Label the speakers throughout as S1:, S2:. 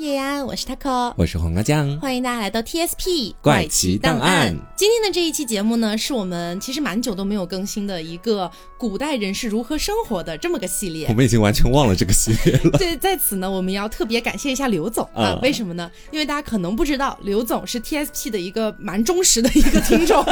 S1: 叶安，我是 taco，
S2: 我是黄瓜酱，
S1: 欢迎大家来到 TSP
S2: 怪奇档案。
S1: 今天的这一期节目呢，是我们其实蛮久都没有更新的一个古代人是如何生活的这么个系列。
S2: 我们已经完全忘了这个系列了。
S1: 对，在此呢，我们要特别感谢一下刘总啊，为什么呢？因为大家可能不知道，刘总是 TSP 的一个蛮忠实的一个听众。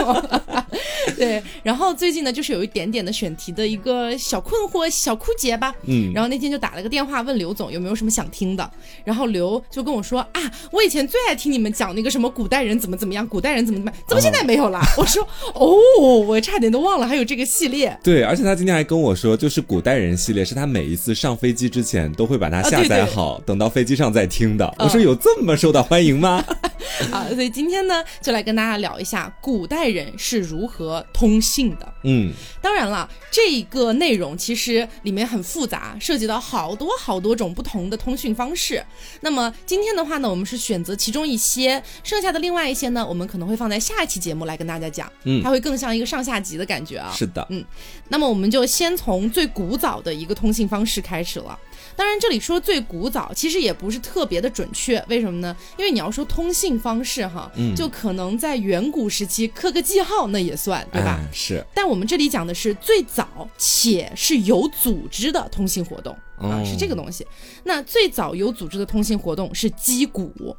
S1: 对，然后最近呢，就是有一点点的选题的一个小困惑、小枯竭吧。嗯，然后那天就打了个电话问刘总有没有什么想听的，然后刘。就跟我说啊，我以前最爱听你们讲那个什么古代人怎么怎么样，古代人怎么怎么，怎么现在没有了？我说哦，我差点都忘了还有这个系列。
S2: 对，而且他今天还跟我说，就是古代人系列是他每一次上飞机之前都会把它下载好，等到飞机上再听的。我说有这么受到欢迎吗？
S1: 啊，所以今天呢，就来跟大家聊一下古代人是如何通信的。嗯，当然了，这个内容其实里面很复杂，涉及到好多好多种不同的通讯方式。那么今天的话呢，我们是选择其中一些，剩下的另外一些呢，我们可能会放在下一期节目来跟大家讲。嗯，它会更像一个上下集的感觉啊。
S2: 是的，嗯，
S1: 那么我们就先从最古早的一个通信方式开始了。当然，这里说最古早，其实也不是特别的准确。为什么呢？因为你要说通信方式哈，嗯就可能在远古时期刻个记号那也算，对吧？
S2: 是。
S1: 但我们这里讲的是最早且是有组织的通信活动啊，是这个东西。那最早有组织的通信活动是击鼓。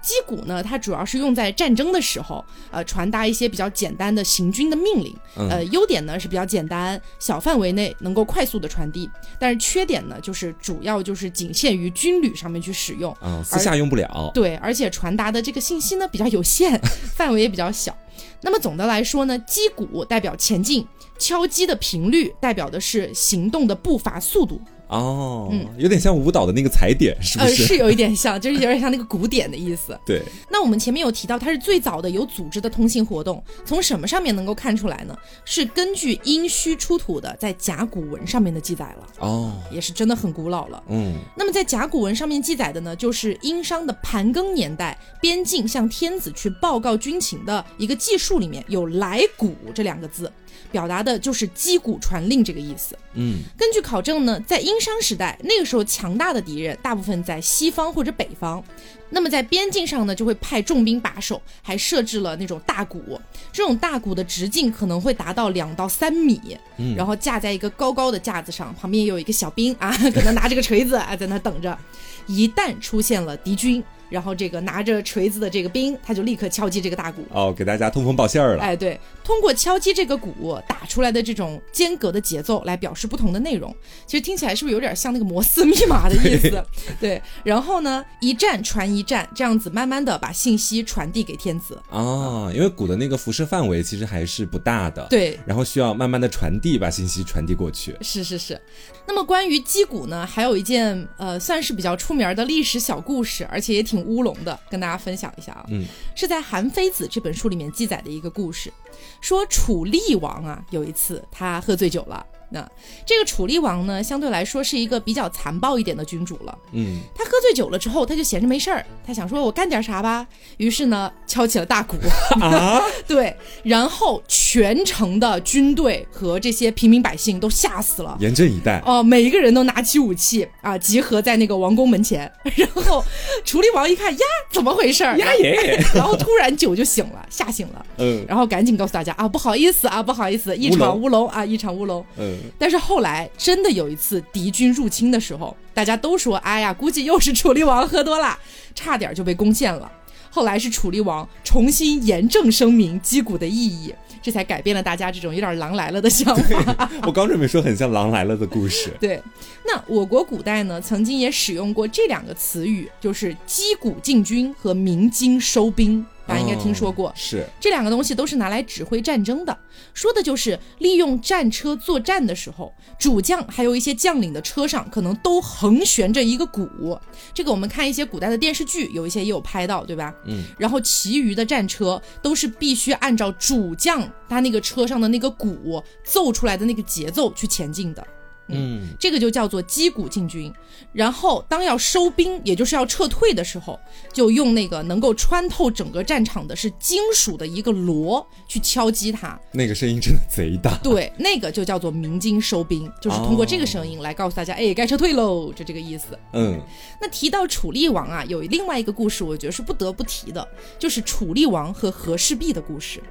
S1: 击鼓呢，它主要是用在战争的时候，呃，传达一些比较简单的行军的命令。呃，优点呢是比较简单，小范围内能够快速的传递。但是缺点呢，就是主要就是仅限于军旅上面去使用，
S2: 嗯，私下用不了。
S1: 对，而且传达的这个信息呢比较有限，范围也比较小。那么总的来说呢，击鼓代表前进，敲击的频率代表的是行动的步伐速度。
S2: 哦，嗯，有点像舞蹈的那个踩点，是不是？
S1: 呃，是有一点像，就是有点像那个古典的意思。
S2: 对。
S1: 那我们前面有提到，它是最早的有组织的通信活动，从什么上面能够看出来呢？是根据殷墟出土的在甲骨文上面的记载了。哦。也是真的很古老了。嗯。那么在甲骨文上面记载的呢，就是殷商的盘庚年代，边境向天子去报告军情的一个记述里面有“来鼓”这两个字。表达的就是击鼓传令这个意思。嗯，根据考证呢，在殷商时代，那个时候强大的敌人大部分在西方或者北方，那么在边境上呢，就会派重兵把守，还设置了那种大鼓。这种大鼓的直径可能会达到两到三米，然后架在一个高高的架子上，旁边有一个小兵啊，可能拿着个锤子啊，在那等着。一旦出现了敌军。然后这个拿着锤子的这个兵，他就立刻敲击这个大鼓
S2: 哦，给大家通风报信儿了。
S1: 哎，对，通过敲击这个鼓打出来的这种间隔的节奏来表示不同的内容。其实听起来是不是有点像那个摩斯密码的意思？对。然后呢，一站传一站，这样子慢慢的把信息传递给天子。
S2: 哦，因为鼓的那个辐射范围其实还是不大的。
S1: 对。
S2: 然后需要慢慢的传递，把信息传递过去。
S1: 是是是。那么关于击鼓呢，还有一件呃算是比较出名的历史小故事，而且也挺。乌龙的，跟大家分享一下啊，嗯，是在《韩非子》这本书里面记载的一个故事，说楚厉王啊，有一次他喝醉酒了。那这个楚厉王呢，相对来说是一个比较残暴一点的君主了。嗯，他喝醉酒了之后，他就闲着没事儿，他想说我干点啥吧。于是呢，敲起了大鼓啊，对，然后全城的军队和这些平民百姓都吓死了，
S2: 严阵以待
S1: 哦，每一个人都拿起武器啊，集合在那个王宫门前。然后楚厉王一看呀，怎么回事儿
S2: 呀耶？
S1: 然后突然酒就醒了，吓醒了，嗯，然后赶紧告诉大家啊，不好意思啊，不好意思，一场乌龙啊，一场乌龙，嗯。但是后来真的有一次敌军入侵的时候，大家都说：“哎呀，估计又是楚厉王喝多了，差点就被攻陷了。”后来是楚厉王重新严正声明击鼓的意义，这才改变了大家这种有点“狼来了”的想法。
S2: 我刚准备说很像“狼来了”的故事。
S1: 对，那我国古代呢，曾经也使用过这两个词语，就是击鼓进军和鸣金收兵。大家应该听说过，
S2: 是。
S1: 这两个东西都是拿来指挥战争的，说的就是利用战车作战的时候，主将还有一些将领的车上可能都横悬着一个鼓，这个我们看一些古代的电视剧，有一些也有拍到，对吧？嗯，然后其余的战车都是必须按照主将他那个车上的那个鼓奏出来的那个节奏去前进的。嗯，这个就叫做击鼓进军。然后当要收兵，也就是要撤退的时候，就用那个能够穿透整个战场的是金属的一个锣去敲击它。
S2: 那个声音真的贼大。
S1: 对，那个就叫做鸣金收兵，就是通过这个声音来告诉大家，哎，该撤退喽，就这个意思。嗯，那提到楚厉王啊，有另外一个故事，我觉得是不得不提的，就是楚厉王和和氏璧的故事。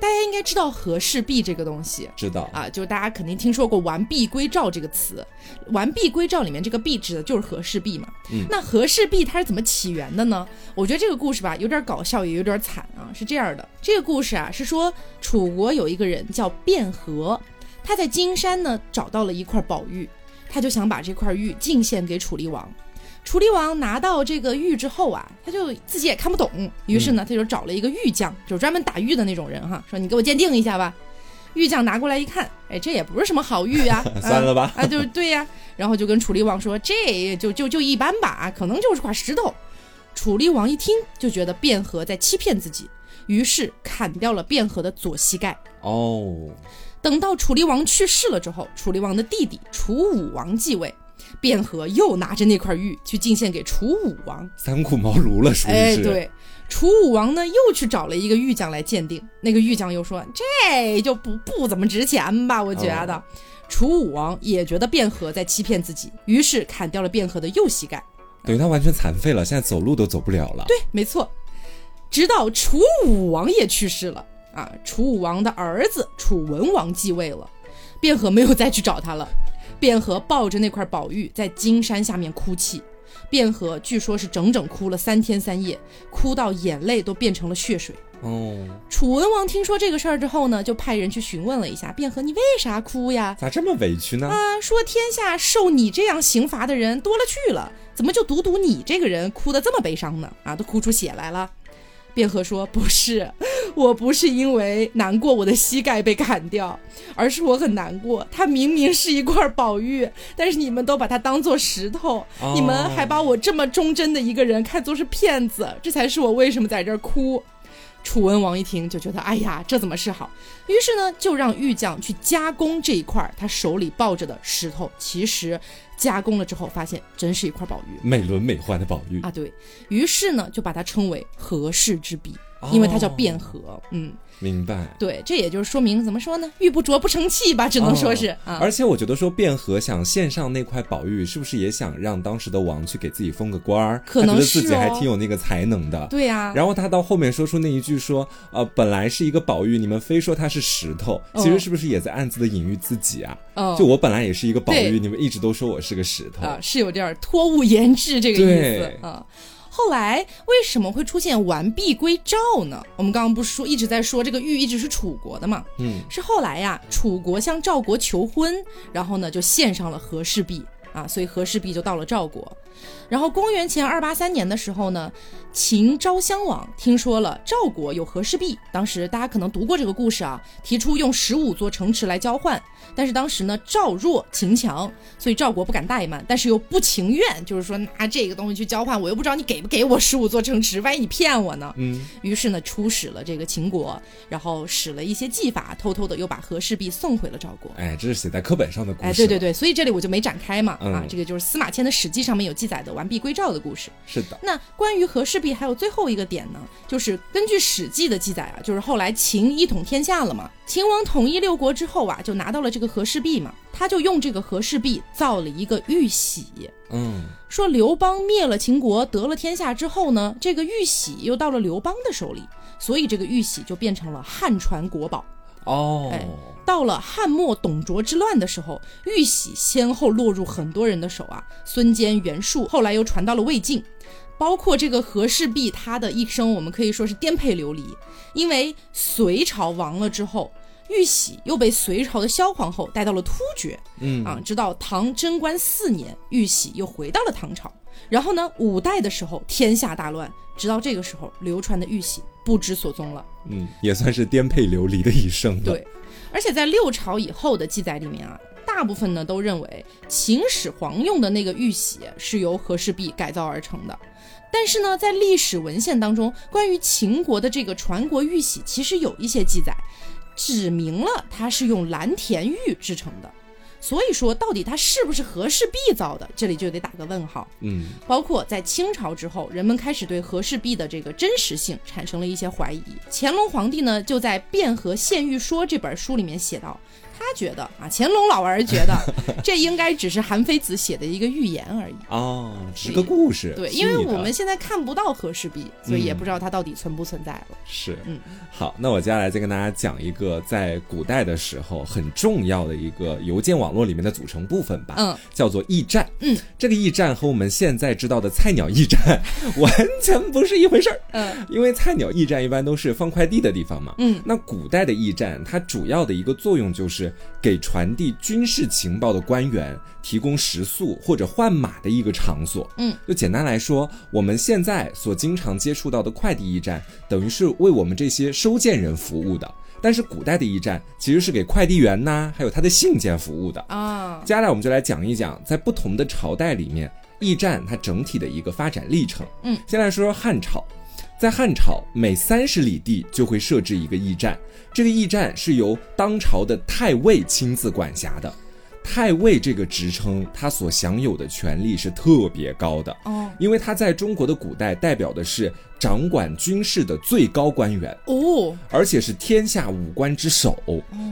S1: 大家应该知道和氏璧这个东西，
S2: 知道
S1: 啊，就是大家肯定听说过“完璧归赵”这个词，“完璧归赵”里面这个“璧”指的就是和氏璧嘛。嗯，那和氏璧它是怎么起源的呢？我觉得这个故事吧，有点搞笑，也有点惨啊。是这样的，这个故事啊，是说楚国有一个人叫卞和，他在金山呢找到了一块宝玉，他就想把这块玉进献给楚厉王。楚厉王拿到这个玉之后啊，他就自己也看不懂，于是呢，他就找了一个玉匠，就是专门打玉的那种人哈，说你给我鉴定一下吧。玉匠拿过来一看，哎，这也不是什么好玉啊，
S2: 算了吧，
S1: 啊，就是对呀，然后就跟楚厉王说，这就就就一般吧，可能就是块石头。楚厉王一听就觉得卞和在欺骗自己，于是砍掉了卞和的左膝盖。哦，等到楚厉王去世了之后，楚厉王的弟弟楚武王继位。卞和又拿着那块玉去进献给楚武王，
S2: 三顾茅庐了，属于是。
S1: 哎，对，楚武王呢又去找了一个玉匠来鉴定，那个玉匠又说这就不不怎么值钱吧？我觉得，楚武王也觉得卞和在欺骗自己，于是砍掉了卞和的右膝盖，
S2: 等于他完全残废了，现在走路都走不了了。
S1: 对，没错。直到楚武王也去世了啊，楚武王的儿子楚文王继位了，卞和没有再去找他了。卞和抱着那块宝玉在金山下面哭泣，卞和据说是整整哭了三天三夜，哭到眼泪都变成了血水。哦，楚文王听说这个事儿之后呢，就派人去询问了一下卞和，你为啥哭呀？
S2: 咋这么委屈呢？
S1: 啊，说天下受你这样刑罚的人多了去了，怎么就独独你这个人哭得这么悲伤呢？啊，都哭出血来了。卞和说：“不是，我不是因为难过我的膝盖被砍掉，而是我很难过。它明明是一块宝玉，但是你们都把它当做石头，你们还把我这么忠贞的一个人看作是骗子，这才是我为什么在这儿哭。”楚文王一听就觉得：“哎呀，这怎么是好？”于是呢，就让玉匠去加工这一块他手里抱着的石头。其实。加工了之后，发现真是一块宝玉，
S2: 美轮美奂的宝玉
S1: 啊！对于是呢，就把它称为和氏之璧，因为它叫卞和。嗯。
S2: 明白，
S1: 对，这也就是说明怎么说呢？玉不琢不成器吧，只能说是啊。
S2: 而且我觉得说卞和想献上那块宝玉，是不是也想让当时的王去给自己封个官儿？
S1: 可能
S2: 是，觉得自己还挺有那个才能的。
S1: 对呀。
S2: 然后他到后面说出那一句说，呃，本来是一个宝玉，你们非说它是石头，其实是不是也在暗自的隐喻自己啊？就我本来也是一个宝玉，你们一直都说我是个石头
S1: 啊，是有点托物言志这个意思啊。后来为什么会出现完璧归赵呢？我们刚刚不是说一直在说这个玉一直是楚国的嘛？嗯，是后来呀，楚国向赵国求婚，然后呢就献上了和氏璧啊，所以和氏璧就到了赵国。然后公元前二八三年的时候呢，秦昭襄王听说了赵国有和氏璧，当时大家可能读过这个故事啊，提出用十五座城池来交换。但是当时呢，赵弱秦强，所以赵国不敢怠慢，但是又不情愿，就是说拿这个东西去交换，我又不知道你给不给我十五座城池，万一你骗我呢？嗯。于是呢，出使了这个秦国，然后使了一些技法，偷偷的又把和氏璧送回了赵国。
S2: 哎，这是写在课本上的故事。
S1: 哎，对对对，所以这里我就没展开嘛。啊，这个就是司马迁的《史记》上面有记载的。完璧归赵的故事
S2: 是的。
S1: 那关于和氏璧还有最后一个点呢，就是根据《史记》的记载啊，就是后来秦一统天下了嘛，秦王统一六国之后啊，就拿到了这个和氏璧嘛，他就用这个和氏璧造了一个玉玺。嗯，说刘邦灭了秦国，得了天下之后呢，这个玉玺又到了刘邦的手里，所以这个玉玺就变成了汉传国宝。哦，哎，到了汉末董卓之乱的时候，玉玺先后落入很多人的手啊，孙坚、袁术，后来又传到了魏晋，包括这个和氏璧，他的一生我们可以说是颠沛流离，因为隋朝亡了之后，玉玺又被隋朝的萧皇后带到了突厥，嗯啊，直到唐贞观四年，玉玺又回到了唐朝，然后呢，五代的时候天下大乱，直到这个时候流传的玉玺。不知所踪了，
S2: 嗯，也算是颠沛流离的一生。
S1: 对，而且在六朝以后的记载里面啊，大部分呢都认为秦始皇用的那个玉玺是由和氏璧改造而成的。但是呢，在历史文献当中，关于秦国的这个传国玉玺，其实有一些记载，指明了它是用蓝田玉制成的。所以说，到底它是不是和氏璧造的，这里就得打个问号。嗯，包括在清朝之后，人们开始对和氏璧的这个真实性产生了一些怀疑。乾隆皇帝呢，就在《汴河献玉说》这本书里面写道。他觉得啊，乾隆老儿觉得 这应该只是韩非子写的一个寓言而已
S2: 哦，是个故事。
S1: 对，因为我们现在看不到和氏璧，所以也不知道它到底存不存在了。
S2: 是，嗯，好，那我接下来再跟大家讲一个在古代的时候很重要的一个邮件网络里面的组成部分吧，嗯，叫做驿站。嗯，这个驿站和我们现在知道的菜鸟驿站 完全不是一回事儿。嗯，因为菜鸟驿站一般都是放快递的地方嘛。嗯，那古代的驿站它主要的一个作用就是。给传递军事情报的官员提供食宿或者换马的一个场所。嗯，就简单来说，我们现在所经常接触到的快递驿站，等于是为我们这些收件人服务的。但是古代的驿站其实是给快递员呐，还有他的信件服务的啊。接下来我们就来讲一讲，在不同的朝代里面，驿站它整体的一个发展历程。嗯，先来说说汉朝。在汉朝，每三十里地就会设置一个驿站，这个驿站是由当朝的太尉亲自管辖的。太尉这个职称，他所享有的权力是特别高的。哦，因为他在中国的古代代表的是掌管军事的最高官员。哦，而且是天下五官之首，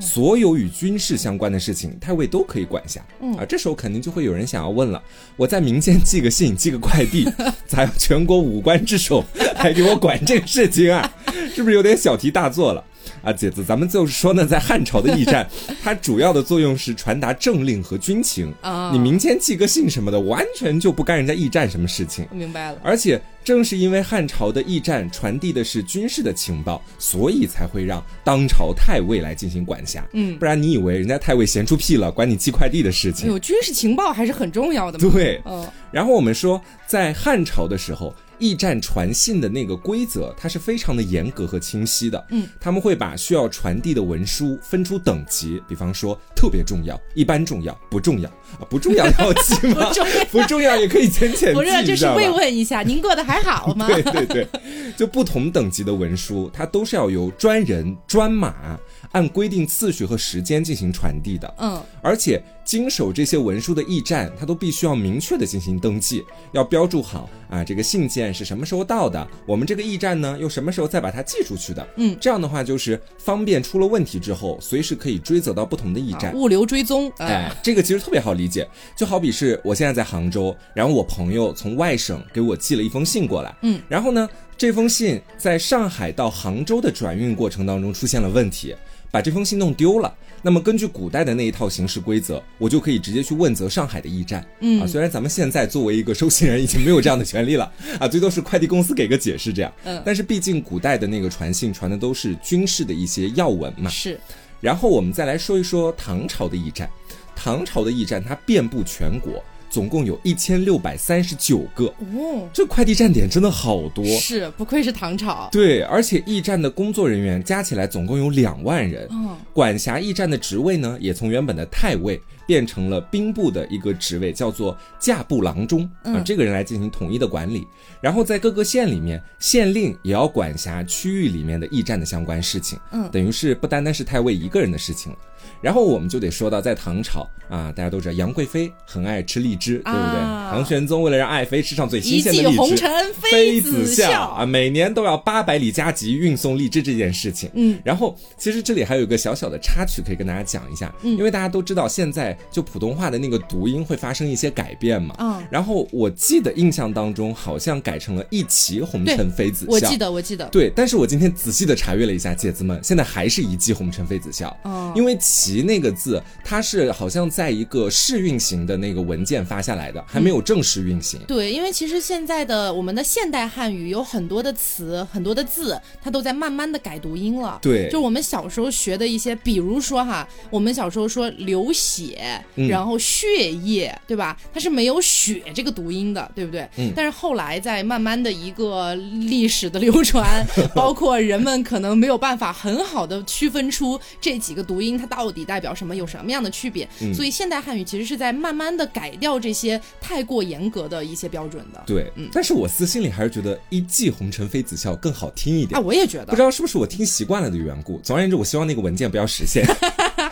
S2: 所有与军事相关的事情，太尉都可以管辖。啊，这时候肯定就会有人想要问了：我在民间寄个信、寄个快递，咋全国五官之首还给我管这个事情啊？是不是有点小题大做了？啊，姐子，咱们就是说呢，在汉朝的驿站，它主要的作用是传达政令和军情啊。你民间寄个信什么的，完全就不干人家驿站什么事情。
S1: 明白了。
S2: 而且正是因为汉朝的驿站传递的是军事的情报，所以才会让当朝太尉来进行管辖。嗯，不然你以为人家太尉闲出屁了，管你寄快递的事情？
S1: 有军事情报还是很重要的。
S2: 对，嗯。然后我们说，在汉朝的时候。驿站传信的那个规则，它是非常的严格和清晰的。嗯，他们会把需要传递的文书分出等级，比方说特别重要、一般重要、不重要啊，不重要要记吗？不重要也可以浅浅记，不
S1: 是，就是慰问一下，您过得还好吗？
S2: 对对对，就不同等级的文书，它都是要由专人专马按规定次序和时间进行传递的。嗯，而且。经手这些文书的驿站，它都必须要明确的进行登记，要标注好啊，这个信件是什么时候到的，我们这个驿站呢又什么时候再把它寄出去的，嗯，这样的话就是方便出了问题之后，随时可以追责到不同的驿站，
S1: 物流追踪。
S2: 哎，这个其实特别好理解，就好比是我现在在杭州，然后我朋友从外省给我寄了一封信过来，嗯，然后呢，这封信在上海到杭州的转运过程当中出现了问题。把这封信弄丢了，那么根据古代的那一套行事规则，我就可以直接去问责上海的驿站。嗯啊，虽然咱们现在作为一个收信人已经没有这样的权利了啊，最多是快递公司给个解释这样。嗯，但是毕竟古代的那个传信传的都是军事的一些要闻嘛。
S1: 是。
S2: 然后我们再来说一说唐朝的驿站，唐朝的驿站它遍布全国。总共有一千六百三十九个。哦，这快递站点真的好多，
S1: 是不愧是唐朝。
S2: 对，而且驿站的工作人员加起来总共有两万人，管辖驿站的职位呢，也从原本的太尉变成了兵部的一个职位，叫做驾部郎中啊，这个人来进行统一的管理。然后在各个县里面，县令也要管辖区域里面的驿站的相关事情，嗯，等于是不单单是太尉一个人的事情了。然后我们就得说到，在唐朝啊，大家都知道杨贵妃很爱吃荔枝，对不对？唐玄宗为了让爱妃吃上最新鲜的荔枝，
S1: 红尘妃子笑
S2: 啊，每年都要八百里加急运送荔枝这件事情。嗯，然后其实这里还有一个小小的插曲可以跟大家讲一下，因为大家都知道现在就普通话的那个读音会发生一些改变嘛。嗯，然后我记得印象当中好像改成了一骑红尘妃子笑，
S1: 我记得我记得。
S2: 对，但是我今天仔细的查阅了一下，姐子们现在还是一骑红尘妃子笑。哦，因为骑。那个字，它是好像在一个试运行的那个文件发下来的，还没有正式运行。
S1: 对，因为其实现在的我们的现代汉语有很多的词、很多的字，它都在慢慢的改读音了。
S2: 对，
S1: 就我们小时候学的一些，比如说哈，我们小时候说流血，然后血液，对吧？它是没有血这个读音的，对不对？嗯。但是后来在慢慢的一个历史的流传，包括人们可能没有办法很好的区分出这几个读音，它到底。代表什么？有什么样的区别？所以现代汉语其实是在慢慢的改掉这些太过严格的一些标准的。
S2: 对，嗯，但是我私心里还是觉得“一骑红尘妃子笑”更好听一点。
S1: 啊，我也觉得。
S2: 不知道是不是我听习惯了的缘故。总而言之，我希望那个文件不要实现。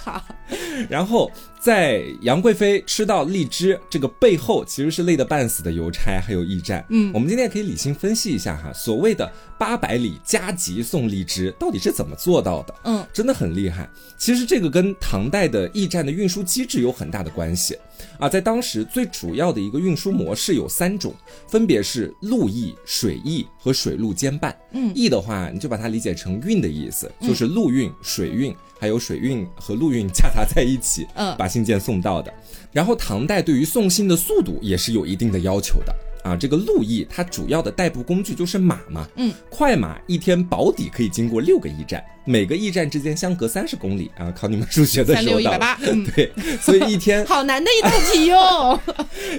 S1: 好。
S2: 然后。在杨贵妃吃到荔枝这个背后，其实是累得半死的邮差还有驿站。嗯，我们今天可以理性分析一下哈，所谓的八百里加急送荔枝到底是怎么做到的？嗯，真的很厉害。其实这个跟唐代的驿站的运输机制有很大的关系啊。在当时最主要的一个运输模式有三种，分别是陆驿、水驿和水陆兼办。嗯，驿的话你就把它理解成运的意思，就是陆运、水运。还有水运和陆运夹杂在一起，嗯，把信件送到的。然后唐代对于送信的速度也是有一定的要求的啊。这个陆驿它主要的代步工具就是马嘛，嗯，快马一天保底可以经过六个驿站。每个驿站之间相隔三十公里啊！考你们数学的时候，三
S1: 六一百八，
S2: 对，所以一天
S1: 好难的一道题哟，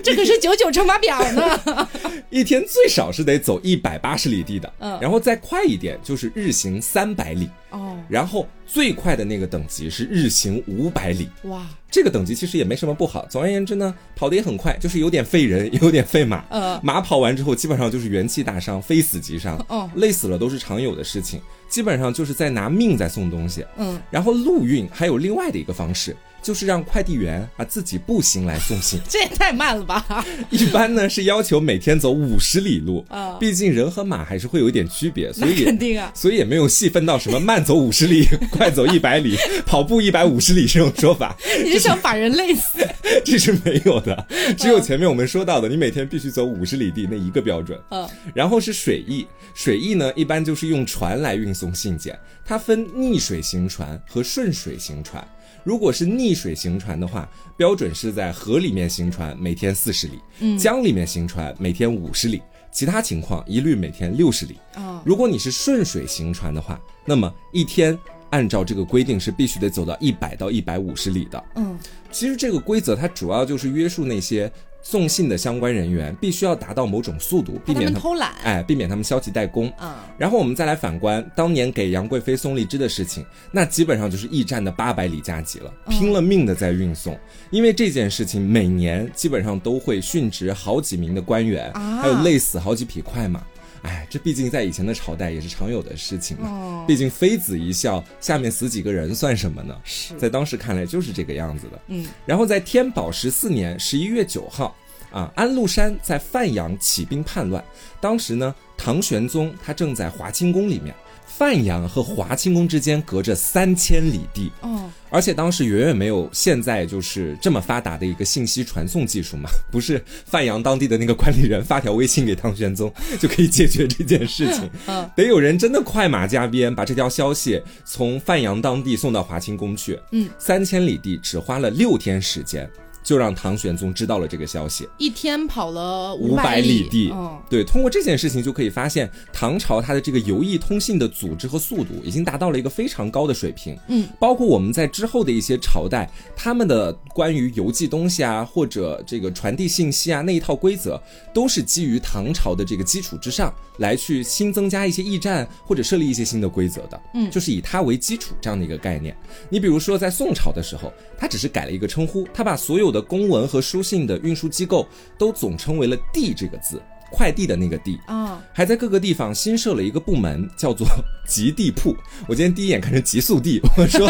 S1: 这可是九九乘法表呢。
S2: 一天最少是得走一百八十里地的，嗯，然后再快一点就是日行三百里哦，然后最快的那个等级是日行五百里。哇，这个等级其实也没什么不好。总而言之呢，跑得也很快，就是有点费人，有点费马。嗯，马跑完之后基本上就是元气大伤，非死即伤。哦，累死了都是常有的事情。基本上就是在拿命在送东西，嗯，然后陆运还有另外的一个方式。就是让快递员啊自己步行来送信，
S1: 这也太慢了吧！
S2: 一般呢是要求每天走五十里路啊，毕竟人和马还是会有一点区别，所以
S1: 肯定啊，
S2: 所以也没有细分到什么慢走五十里、快走一百里、跑步一百五十里这种说法。
S1: 你是想把人累死？
S2: 这是没有的，只有前面我们说到的，你每天必须走五十里地那一个标准。嗯，然后是水驿，水驿呢一般就是用船来运送信件，它分逆水行船和顺水行船。如果是逆水行船的话，标准是在河里面行船，每天四十里；嗯，江里面行船，每天五十里；其他情况一律每天六十里。哦，如果你是顺水行船的话，那么一天按照这个规定是必须得走到一百到一百五十里的。嗯，其实这个规则它主要就是约束那些。送信的相关人员必须要达到某种速度，避免
S1: 他们偷懒，
S2: 哎，避免他们消极怠工。嗯，然后我们再来反观当年给杨贵妃送荔枝的事情，那基本上就是驿站的八百里加急了，拼了命的在运送。因为这件事情每年基本上都会殉职好几名的官员，还有累死好几匹快马。哎，这毕竟在以前的朝代也是常有的事情嘛。毕竟妃子一笑，下面死几个人算什么呢？
S1: 是
S2: 在当时看来就是这个样子的。嗯，然后在天宝十四年十一月九号，啊，安禄山在范阳起兵叛乱，当时呢，唐玄宗他正在华清宫里面。范阳和华清宫之间隔着三千里地，哦，而且当时远远没有现在就是这么发达的一个信息传送技术嘛，不是范阳当地的那个管理人发条微信给唐玄宗就可以解决这件事情，嗯，得有人真的快马加鞭把这条消息从范阳当地送到华清宫去，嗯，三千里地只花了六天时间。就让唐玄宗知道了这个消息，
S1: 一天跑了
S2: 五百里地。对，通过这件事情就可以发现，唐朝它的这个邮驿通信的组织和速度已经达到了一个非常高的水平。嗯，包括我们在之后的一些朝代，他们的关于邮寄东西啊，或者这个传递信息啊那一套规则，都是基于唐朝的这个基础之上来去新增加一些驿站或者设立一些新的规则的。嗯，就是以它为基础这样的一个概念。你比如说在宋朝的时候，它只是改了一个称呼，它把所有的公文和书信的运输机构都总称为了“递”这个字，快递的那个“递”啊，还在各个地方新设了一个部门，叫做“极地铺”。我今天第一眼看成“极速递”，我说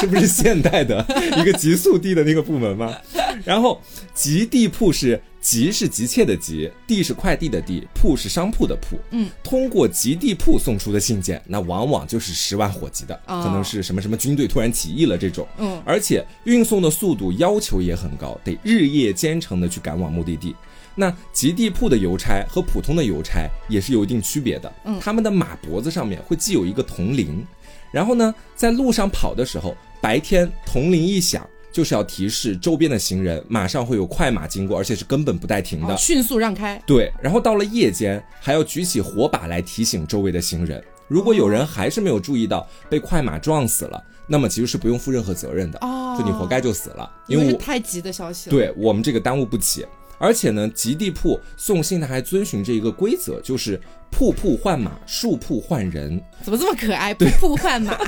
S2: 这不是现代的一个极速递的那个部门吗？然后“极地铺”是。急是急切的急，递是快递的递，铺是商铺的铺。嗯，通过急地铺送出的信件，那往往就是十万火急的，可能是什么什么军队突然起义了这种。嗯，而且运送的速度要求也很高，得日夜兼程的去赶往目的地。那极地铺的邮差和普通的邮差也是有一定区别的。嗯，他们的马脖子上面会系有一个铜铃，然后呢，在路上跑的时候，白天铜铃一响。就是要提示周边的行人，马上会有快马经过，而且是根本不带停的，
S1: 迅速让开。
S2: 对，然后到了夜间，还要举起火把来提醒周围的行人。如果有人还是没有注意到被快马撞死了，那么其实是不用负任何责任的，就你活该就死了，
S1: 因为太急的消息了。
S2: 对我们这个耽误不起。而且呢，极地铺送信它还遵循着一个规则，就是。铺铺换马，树铺换人，
S1: 怎么这么可爱？铺铺换马，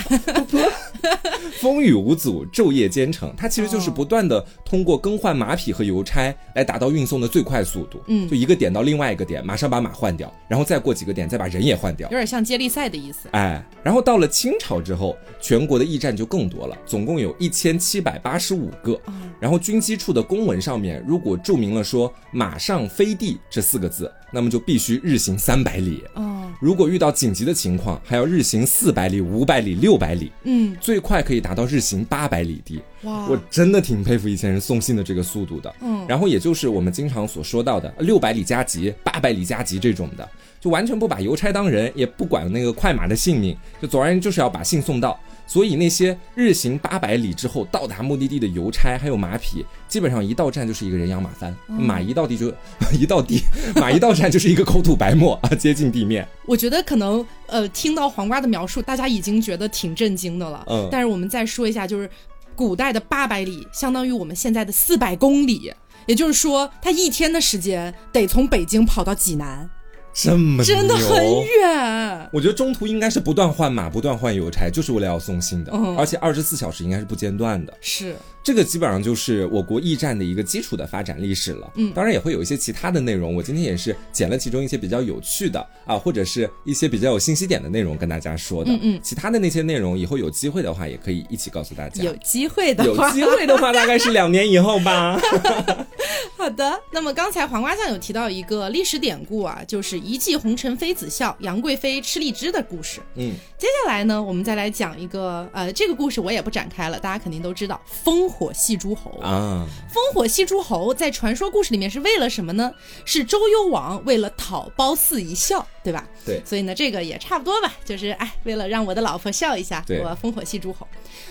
S2: 风雨无阻，昼夜兼程。它其实就是不断的通过更换马匹和邮差来达到运送的最快速度。嗯，就一个点到另外一个点，马上把马换掉，然后再过几个点，再把人也换掉，
S1: 有点像接力赛的意思。
S2: 哎，然后到了清朝之后，全国的驿站就更多了，总共有一千七百八十五个。然后军机处的公文上面，如果注明了说“马上飞地”这四个字，那么就必须日行三百里。哦，如果遇到紧急的情况，还要日行四百里、五百里、六百里。嗯，最快可以达到日行八百里地。哇，我真的挺佩服以前人送信的这个速度的。嗯，然后也就是我们经常所说到的六百里加急、八百里加急这种的，就完全不把邮差当人，也不管那个快马的性命，就总而言之就是要把信送到。所以那些日行八百里之后到达目的地的邮差还有马匹，基本上一到站就是一个人仰马翻，马一到地就 一到地，马一到站就是一个口吐白沫啊，接近地面。
S1: 我觉得可能呃，听到黄瓜的描述，大家已经觉得挺震惊的了。嗯，但是我们再说一下，就是古代的八百里相当于我们现在的四百公里，也就是说，他一天的时间得从北京跑到济南。
S2: 这么
S1: 真的很远，
S2: 我觉得中途应该是不断换马、不断换邮差，就是为了要送信的，而且二十四小时应该是不间断的。
S1: 是。
S2: 这个基本上就是我国驿站的一个基础的发展历史了，嗯，当然也会有一些其他的内容，我今天也是捡了其中一些比较有趣的啊，或者是一些比较有信息点的内容跟大家说的，嗯嗯，其他的那些内容以后有机会的话也可以一起告诉大家，
S1: 有机会的，
S2: 有机会的话大概是两年以后吧。
S1: 好的，那么刚才黄瓜酱有提到一个历史典故啊，就是一骑红尘妃子笑，杨贵妃吃荔枝的故事，嗯，接下来呢，我们再来讲一个，呃，这个故事我也不展开了，大家肯定都知道，烽。火戏诸侯啊，烽火戏诸侯在传说故事里面是为了什么呢？是周幽王为了讨褒姒一笑，对吧？
S2: 对，
S1: 所以呢，这个也差不多吧，就是哎，为了让我的老婆笑一下，我烽火戏诸侯。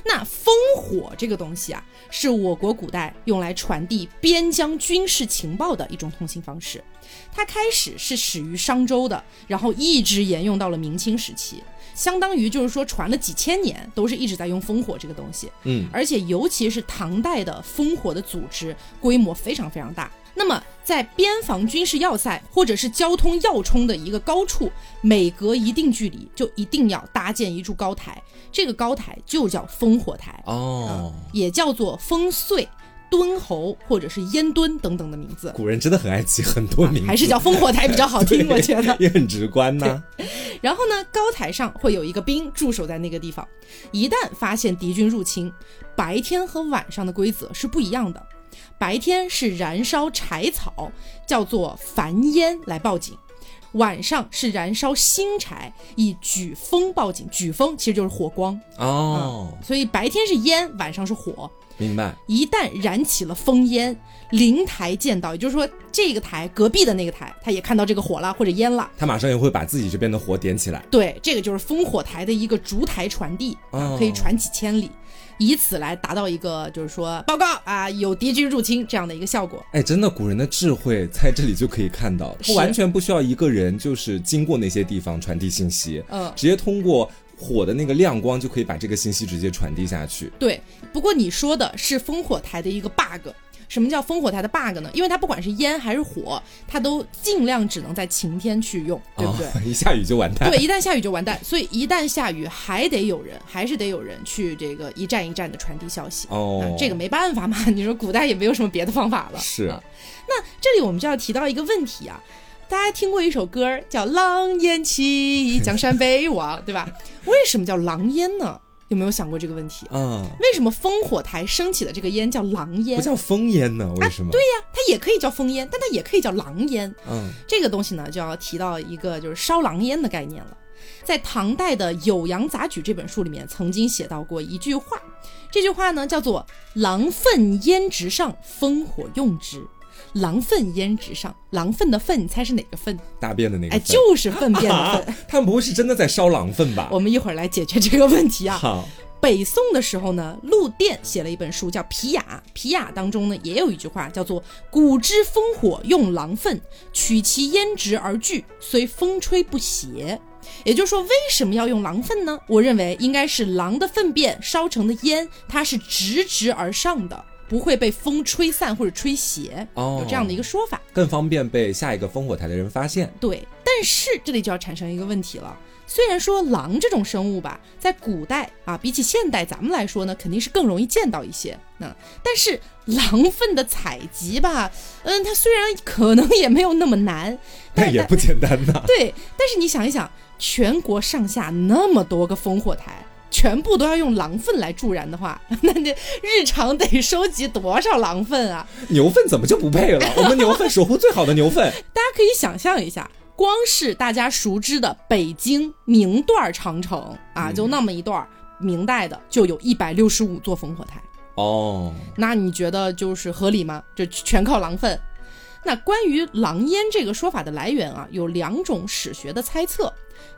S1: 那烽火这个东西啊，是我国古代用来传递边疆军事情报的一种通信方式，它开始是始于商周的，然后一直沿用到了明清时期。相当于就是说传了几千年，都是一直在用烽火这个东西，嗯，而且尤其是唐代的烽火的组织规模非常非常大。那么在边防军事要塞或者是交通要冲的一个高处，每隔一定距离就一定要搭建一柱高台，这个高台就叫烽火台哦，也叫做烽燧。敦侯或者是烟墩等等的名字，
S2: 古人真的很爱起很多名字，
S1: 还是叫烽火台比较好听，我觉得
S2: 也很直观呢。
S1: 然后呢，高台上会有一个兵驻守在那个地方，一旦发现敌军入侵，白天和晚上的规则是不一样的。白天是燃烧柴草，叫做繁烟来报警；晚上是燃烧新柴，以举风报警。举风其实就是火光哦，所以白天是烟，晚上是火。
S2: 明白。
S1: 一旦燃起了烽烟，灵台见到，也就是说这个台隔壁的那个台，他也看到这个火了或者烟了，
S2: 他马上也会把自己这边的火点起来。
S1: 对，这个就是烽火台的一个烛台传递，可以传几千里，以此来达到一个就是说报告啊，有敌军入侵这样的一个效果。
S2: 哎，真的，古人的智慧在这里就可以看到，不完全不需要一个人就是经过那些地方传递信息，嗯，直接通过。火的那个亮光就可以把这个信息直接传递下去。
S1: 对，不过你说的是烽火台的一个 bug。什么叫烽火台的 bug 呢？因为它不管是烟还是火，它都尽量只能在晴天去用，对不对？
S2: 一下雨就完蛋。
S1: 对，一旦下雨就完蛋。所以一旦下雨，还得有人，还是得有人去这个一站一站的传递消息。哦，这个没办法嘛。你说古代也没有什么别的方法了。
S2: 是。
S1: 啊那这里我们就要提到一个问题啊。大家听过一首歌叫《狼烟起，江山北望》，对吧？为什么叫狼烟呢？有没有想过这个问题？嗯，为什么烽火台升起的这个烟叫狼烟，
S2: 不叫烽烟呢？为什么？
S1: 对呀，它也可以叫烽烟，但它也可以叫狼烟。嗯，这个东西呢，就要提到一个就是烧狼烟的概念了。在唐代的《酉阳杂举》这本书里面，曾经写到过一句话，这句话呢叫做“狼粪烟直上，烽火用之”。狼粪烟直上，狼粪的粪，你猜是哪个粪？
S2: 大便的那个？
S1: 哎，就是粪便的粪。
S2: 他们不会是真的在烧狼粪吧？
S1: 我们一会儿来解决这个问题啊。
S2: 好，
S1: 北宋的时候呢，陆佃写了一本书叫《皮雅》，《皮雅》当中呢也有一句话叫做“古之烽火用狼粪，取其烟直而聚，虽风吹不斜”。也就是说，为什么要用狼粪呢？我认为应该是狼的粪便烧成的烟，它是直直而上的。不会被风吹散或者吹斜，哦有这样的一个说法，
S2: 更方便被下一个烽火台的人发现。
S1: 对，但是这里就要产生一个问题了。虽然说狼这种生物吧，在古代啊，比起现代咱们来说呢，肯定是更容易见到一些。嗯，但是狼粪的采集吧，嗯，它虽然可能也没有那么难，
S2: 但也不简单呐。
S1: 对，但是你想一想，全国上下那么多个烽火台，全部都要用狼粪来助燃的话，那这日常得收集多少狼粪啊？
S2: 牛粪怎么就不配了？我们牛粪守护最好的牛粪，
S1: 大家可以想象一下。光是大家熟知的北京明段长城啊，就那么一段明代的，就有一百六十五座烽火台
S2: 哦。
S1: 那你觉得就是合理吗？这全靠狼粪？那关于狼烟这个说法的来源啊，有两种史学的猜测。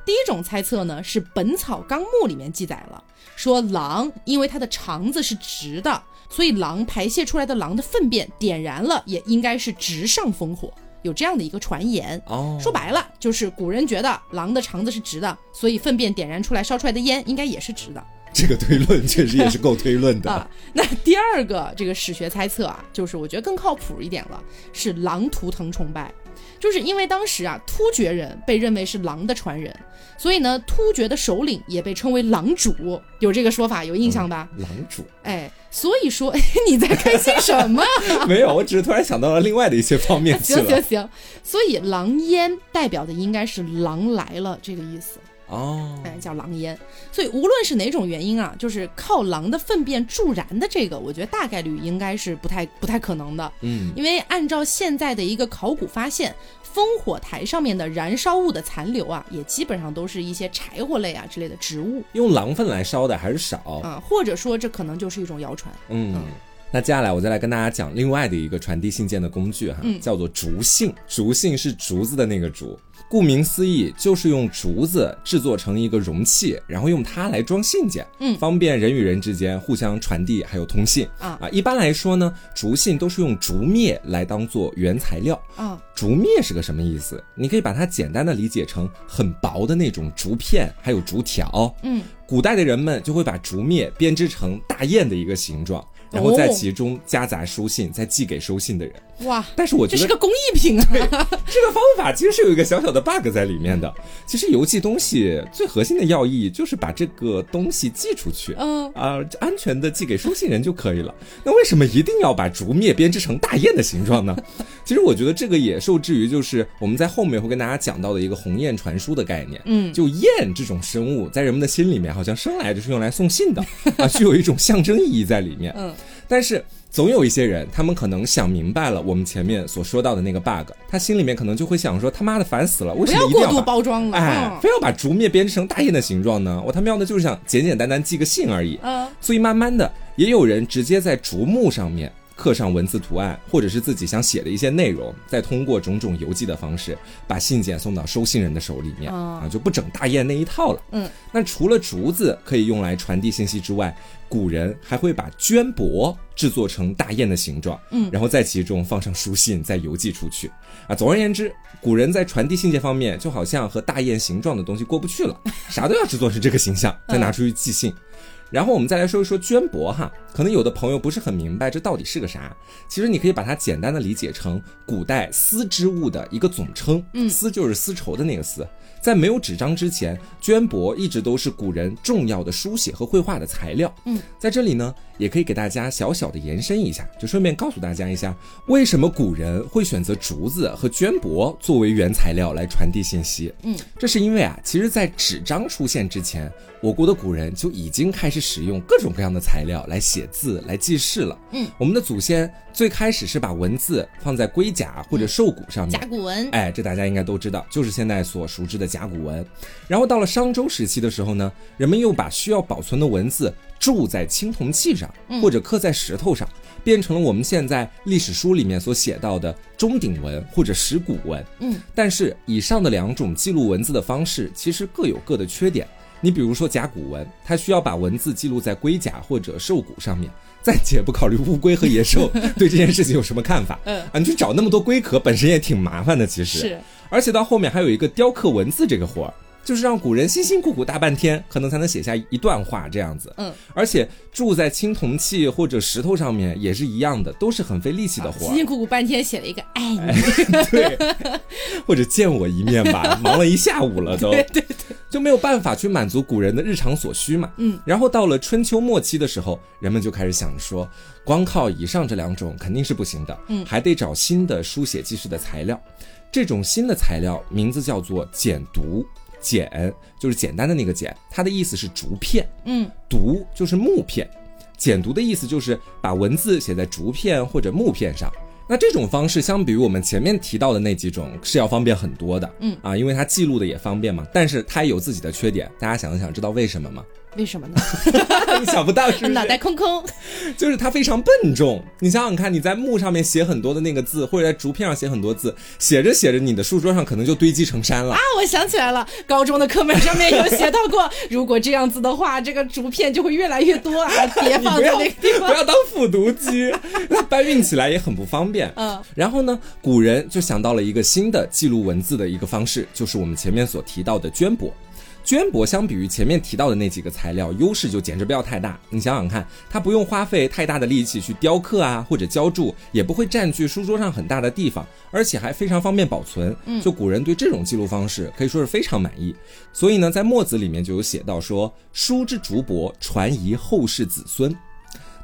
S1: 第一种猜测呢，是《本草纲目》里面记载了，说狼因为它的肠子是直的，所以狼排泄出来的狼的粪便点燃了，也应该是直上烽火。有这样的一个传言哦，说白了就是古人觉得狼的肠子是直的，所以粪便点燃出来烧出来的烟应该也是直的。
S2: 这个推论确实也是够推论的
S1: 啊。那第二个这个史学猜测啊，就是我觉得更靠谱一点了，是狼图腾崇拜。就是因为当时啊，突厥人被认为是狼的传人，所以呢，突厥的首领也被称为狼主，有这个说法，有印象吧？
S2: 狼主，
S1: 哎，所以说 你在开心什么？
S2: 没有，我只是突然想到了另外的一些方面。
S1: 行行行，所以狼烟代表的应该是狼来了这个意思。
S2: 哦，
S1: 哎，叫狼烟，所以无论是哪种原因啊，就是靠狼的粪便助燃的这个，我觉得大概率应该是不太不太可能的。
S2: 嗯，
S1: 因为按照现在的一个考古发现，烽火台上面的燃烧物的残留啊，也基本上都是一些柴火类啊之类的植物，
S2: 用狼粪来烧的还是少
S1: 啊，或者说这可能就是一种谣传。
S2: 嗯，那接下来我再来跟大家讲另外的一个传递信件的工具哈，叫做竹信，竹信是竹子的那个竹。顾名思义，就是用竹子制作成一个容器，然后用它来装信件，
S1: 嗯，
S2: 方便人与人之间互相传递还有通信啊啊。一般来说呢，竹信都是用竹篾来当做原材料
S1: 啊。
S2: 竹篾是个什么意思？你可以把它简单的理解成很薄的那种竹片，还有竹条。
S1: 嗯，
S2: 古代的人们就会把竹篾编织成大雁的一个形状。然后在其中夹杂书信，再寄给收信的人。
S1: 哇！
S2: 但是我觉得
S1: 这是个工艺品啊。
S2: 这个方法其实是有一个小小的 bug 在里面的。其实邮寄东西最核心的要义就是把这个东西寄出去，
S1: 嗯
S2: 啊，安全的寄给收信人就可以了。那为什么一定要把竹篾编织成大雁的形状呢？其实我觉得这个也受制于就是我们在后面会跟大家讲到的一个鸿雁传书的概念。
S1: 嗯，
S2: 就雁这种生物在人们的心里面好像生来就是用来送信的 啊，具有一种象征意义在里面。
S1: 嗯。
S2: 但是总有一些人，他们可能想明白了我们前面所说到的那个 bug，他心里面可能就会想说：他妈的烦死了，为什么一定要
S1: 过度包装了？
S2: 哎，非要把竹篾编织成大雁的形状呢？我他喵的就是想简简单单寄个信而已。
S1: 嗯，
S2: 所以慢慢的，也有人直接在竹木上面刻上文字图案，或者是自己想写的一些内容，再通过种种邮寄的方式，把信件送到收信人的手里面啊，就不整大雁那一套了。
S1: 嗯，
S2: 那除了竹子可以用来传递信息之外，古人还会把绢帛制作成大雁的形状，
S1: 嗯，
S2: 然后在其中放上书信，再邮寄出去。啊，总而言之，古人在传递信件方面，就好像和大雁形状的东西过不去了，啥都要制作成这个形象，再拿出去寄信。然后我们再来说一说绢帛哈，可能有的朋友不是很明白这到底是个啥。其实你可以把它简单的理解成古代丝织物的一个总称，
S1: 嗯，
S2: 丝就是丝绸的那个丝。在没有纸张之前，绢帛一直都是古人重要的书写和绘画的材料。
S1: 嗯，
S2: 在这里呢，也可以给大家小小的延伸一下，就顺便告诉大家一下，为什么古人会选择竹子和绢帛作为原材料来传递信息。
S1: 嗯，
S2: 这是因为啊，其实，在纸张出现之前，我国的古人就已经开始使用各种各样的材料来写字、来记事了。
S1: 嗯，
S2: 我们的祖先最开始是把文字放在龟甲或者兽骨上面，
S1: 甲骨文。
S2: 哎，这大家应该都知道，就是现在所熟知的甲骨文。然后到了商周时期的时候呢，人们又把需要保存的文字铸在青铜器上，或者刻在石头上，变成了我们现在历史书里面所写到的钟鼎文或者石鼓文。
S1: 嗯，
S2: 但是以上的两种记录文字的方式，其实各有各的缺点。你比如说甲骨文，它需要把文字记录在龟甲或者兽骨上面。暂且不考虑乌龟和野兽 对这件事情有什么看法。
S1: 嗯
S2: 啊，你去找那么多龟壳，本身也挺麻烦的。其实
S1: 是，
S2: 而且到后面还有一个雕刻文字这个活儿。就是让古人辛辛苦苦大半天，可能才能写下一段话这样子。嗯，而且住在青铜器或者石头上面也是一样的，都是很费力气的活。
S1: 辛辛苦苦半天写了一个爱你，
S2: 对，或者见我一面吧，忙了一下午了都，
S1: 对对对，
S2: 就没有办法去满足古人的日常所需嘛。嗯，然后到了春秋末期的时候，人们就开始想说，光靠以上这两种肯定是不行的，嗯，还得找新的书写记事的材料。这种新的材料名字叫做简牍。简就是简单的那个简，它的意思是竹片，嗯，牍就是木片，简牍的意思就是把文字写在竹片或者木片上。那这种方式相比于我们前面提到的那几种是要方便很多的，嗯啊，因为它记录的也方便嘛，但是它也有自己的缺点。大家想一想，知道为什么吗？
S1: 为什么呢？
S2: 你想不到是
S1: 脑袋空空，
S2: 就是它非常笨重。你想想看，你在木上面写很多的那个字，或者在竹片上写很多字，写着写着，你的书桌上可能就堆积成山了啊！
S1: 我想起来了，高中的课本上面有写到过，如果这样子的话，这个竹片就会越来越多啊，叠放在那个地方，
S2: 不要当复读机，那搬运起来也很不方便。嗯，然后呢，古人就想到了一个新的记录文字的一个方式，就是我们前面所提到的绢帛。绢帛相比于前面提到的那几个材料，优势就简直不要太大。你想想看，它不用花费太大的力气去雕刻啊，或者浇铸，也不会占据书桌上很大的地方，而且还非常方便保存。嗯，就古人对这种记录方式可以说是非常满意。所以呢，在墨子里面就有写到说：“书之竹帛，传遗后世子孙。”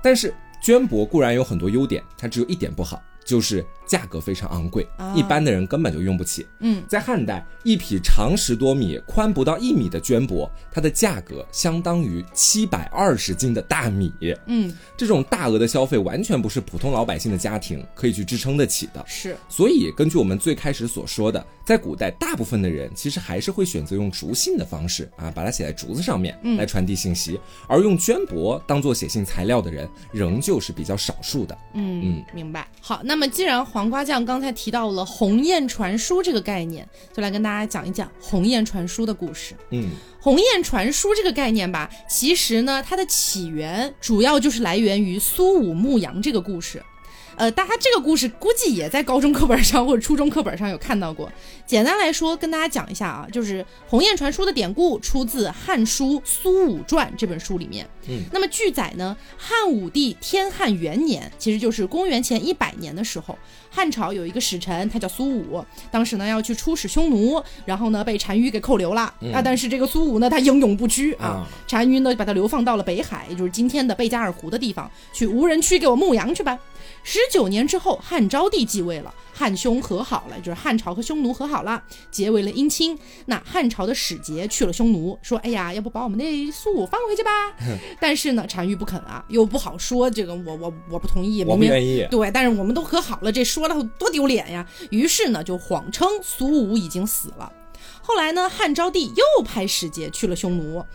S2: 但是绢帛固然有很多优点，它只有一点不好。就是价格非常昂贵，一般的人根本就用不起。嗯，在汉代，一匹长十多米、宽不到一米的绢帛，它的价格相当于七百二十斤的大米。嗯，这种大额的消费完全不是普通老百姓的家庭可以去支撑得起的。
S1: 是，
S2: 所以根据我们最开始所说的，在古代，大部分的人其实还是会选择用竹信的方式啊，把它写在竹子上面来传递信息，而用绢帛当做写信材料的人，仍旧是比较少数的。
S1: 嗯嗯，明白。好，那么既然黄瓜酱刚才提到了鸿雁传书这个概念，就来跟大家讲一讲鸿雁传书的故事。嗯，鸿雁传书这个概念吧，其实呢，它的起源主要就是来源于苏武牧羊这个故事。呃，大家这个故事估计也在高中课本上或者初中课本上有看到过。简单来说，跟大家讲一下啊，就是鸿雁传书的典故出自《汉书·苏武传》这本书里面。嗯，那么据载呢，汉武帝天汉元年，其实就是公元前一百年的时候，汉朝有一个使臣，他叫苏武，当时呢要去出使匈奴，然后呢被单于给扣留了啊。但是这个苏武呢，他英勇不屈啊，单于呢把他流放到了北海，也就是今天的贝加尔湖的地方，去无人区给我牧羊去吧。十九年之后，汉昭帝继位了，汉匈和好了，就是汉朝和匈奴和好了，结为了姻亲。那汉朝的使节去了匈奴，说：“哎呀，要不把我们那苏武放回去吧？” 但是呢，单于不肯啊，又不好说，这个我我我不同意，
S2: 我不愿意。
S1: 对，但是我们都和好了，这说了多丢脸呀！于是呢，就谎称苏武已经死了。后来呢，汉昭帝又派使节去了匈奴，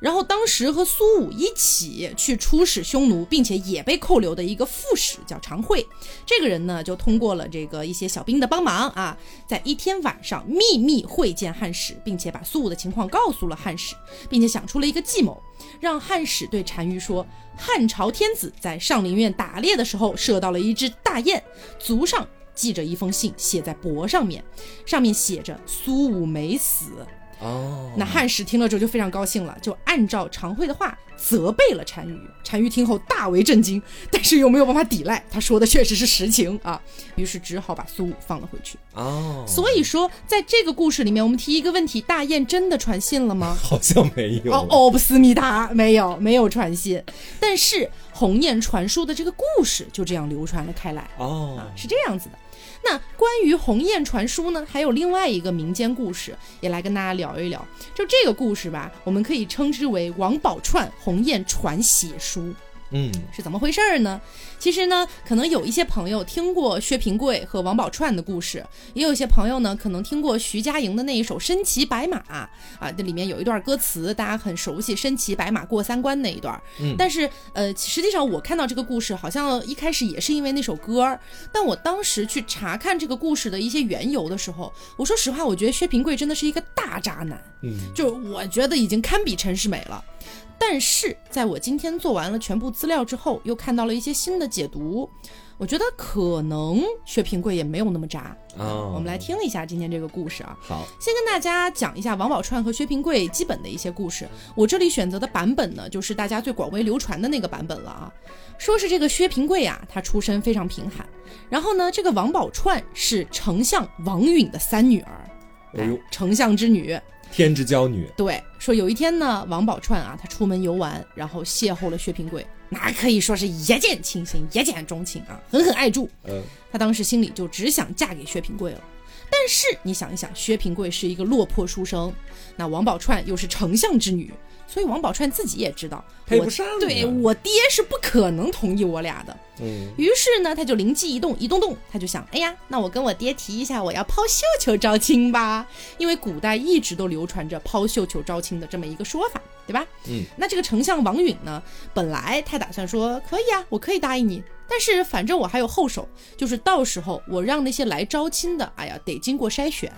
S1: 然后当时和苏武一起去出使匈奴，并且也被扣留的一个副使叫常惠，这个人呢就通过了这个一些小兵的帮忙啊，在一天晚上秘密会见汉使，并且把苏武的情况告诉了汉使，并且想出了一个计谋，让汉使对单于说，汉朝天子在上林苑打猎的时候射到了一只大雁，足上。记着一封信，写在帛上面，上面写着苏武没死。哦，那汉使听了之后就非常高兴了，就按照常惠的话责备了单于。单于听后大为震惊，但是又没有办法抵赖，他说的确实是实情啊，于是只好把苏武放了回去。哦，所以说在这个故事里面，我们提一个问题：大雁真的传信了吗？
S2: 好像没有。
S1: 哦，哦，不思密达，没有，没有传信。但是鸿雁传书的这个故事就这样流传了开来。哦，是这样子的。那关于鸿雁传书呢，还有另外一个民间故事，也来跟大家聊一聊。就这个故事吧，我们可以称之为王宝钏鸿雁传血书。嗯，是怎么回事儿呢？其实呢，可能有一些朋友听过薛平贵和王宝钏的故事，也有一些朋友呢，可能听过徐佳莹的那一首《身骑白马》啊，这里面有一段歌词，大家很熟悉，“身骑白马过三关”那一段。嗯，但是呃，实际上我看到这个故事，好像一开始也是因为那首歌，但我当时去查看这个故事的一些缘由的时候，我说实话，我觉得薛平贵真的是一个大渣男，嗯，就我觉得已经堪比陈世美了。但是在我今天做完了全部资料之后，又看到了一些新的解读。我觉得可能薛平贵也没有那么渣啊。我们来听一下今天这个故事啊。
S2: 好，
S1: 先跟大家讲一下王宝钏和薛平贵基本的一些故事。我这里选择的版本呢，就是大家最广为流传的那个版本了啊。说是这个薛平贵啊，他出身非常贫寒，然后呢，这个王宝钏是丞相王允的三女儿，哎呦，丞相之女。
S2: 天之娇女，
S1: 对，说有一天呢，王宝钏啊，她出门游玩，然后邂逅了薛平贵，那可以说是一见倾心，一见钟情啊，狠狠爱住。嗯，她当时心里就只想嫁给薛平贵了。但是你想一想，薛平贵是一个落魄书生，那王宝钏又是丞相之女。所以王宝钏自己也知道，
S2: 配不上。
S1: 对我爹是不可能同意我俩的。嗯，于是呢，他就灵机一动，一动动，他就想，哎呀，那我跟我爹提一下，我要抛绣球招亲吧。因为古代一直都流传着抛绣球招亲的这么一个说法，对吧？嗯，那这个丞相王允呢，本来他打算说，可以啊，我可以答应你。但是反正我还有后手，就是到时候我让那些来招亲的，哎呀，得经过筛选。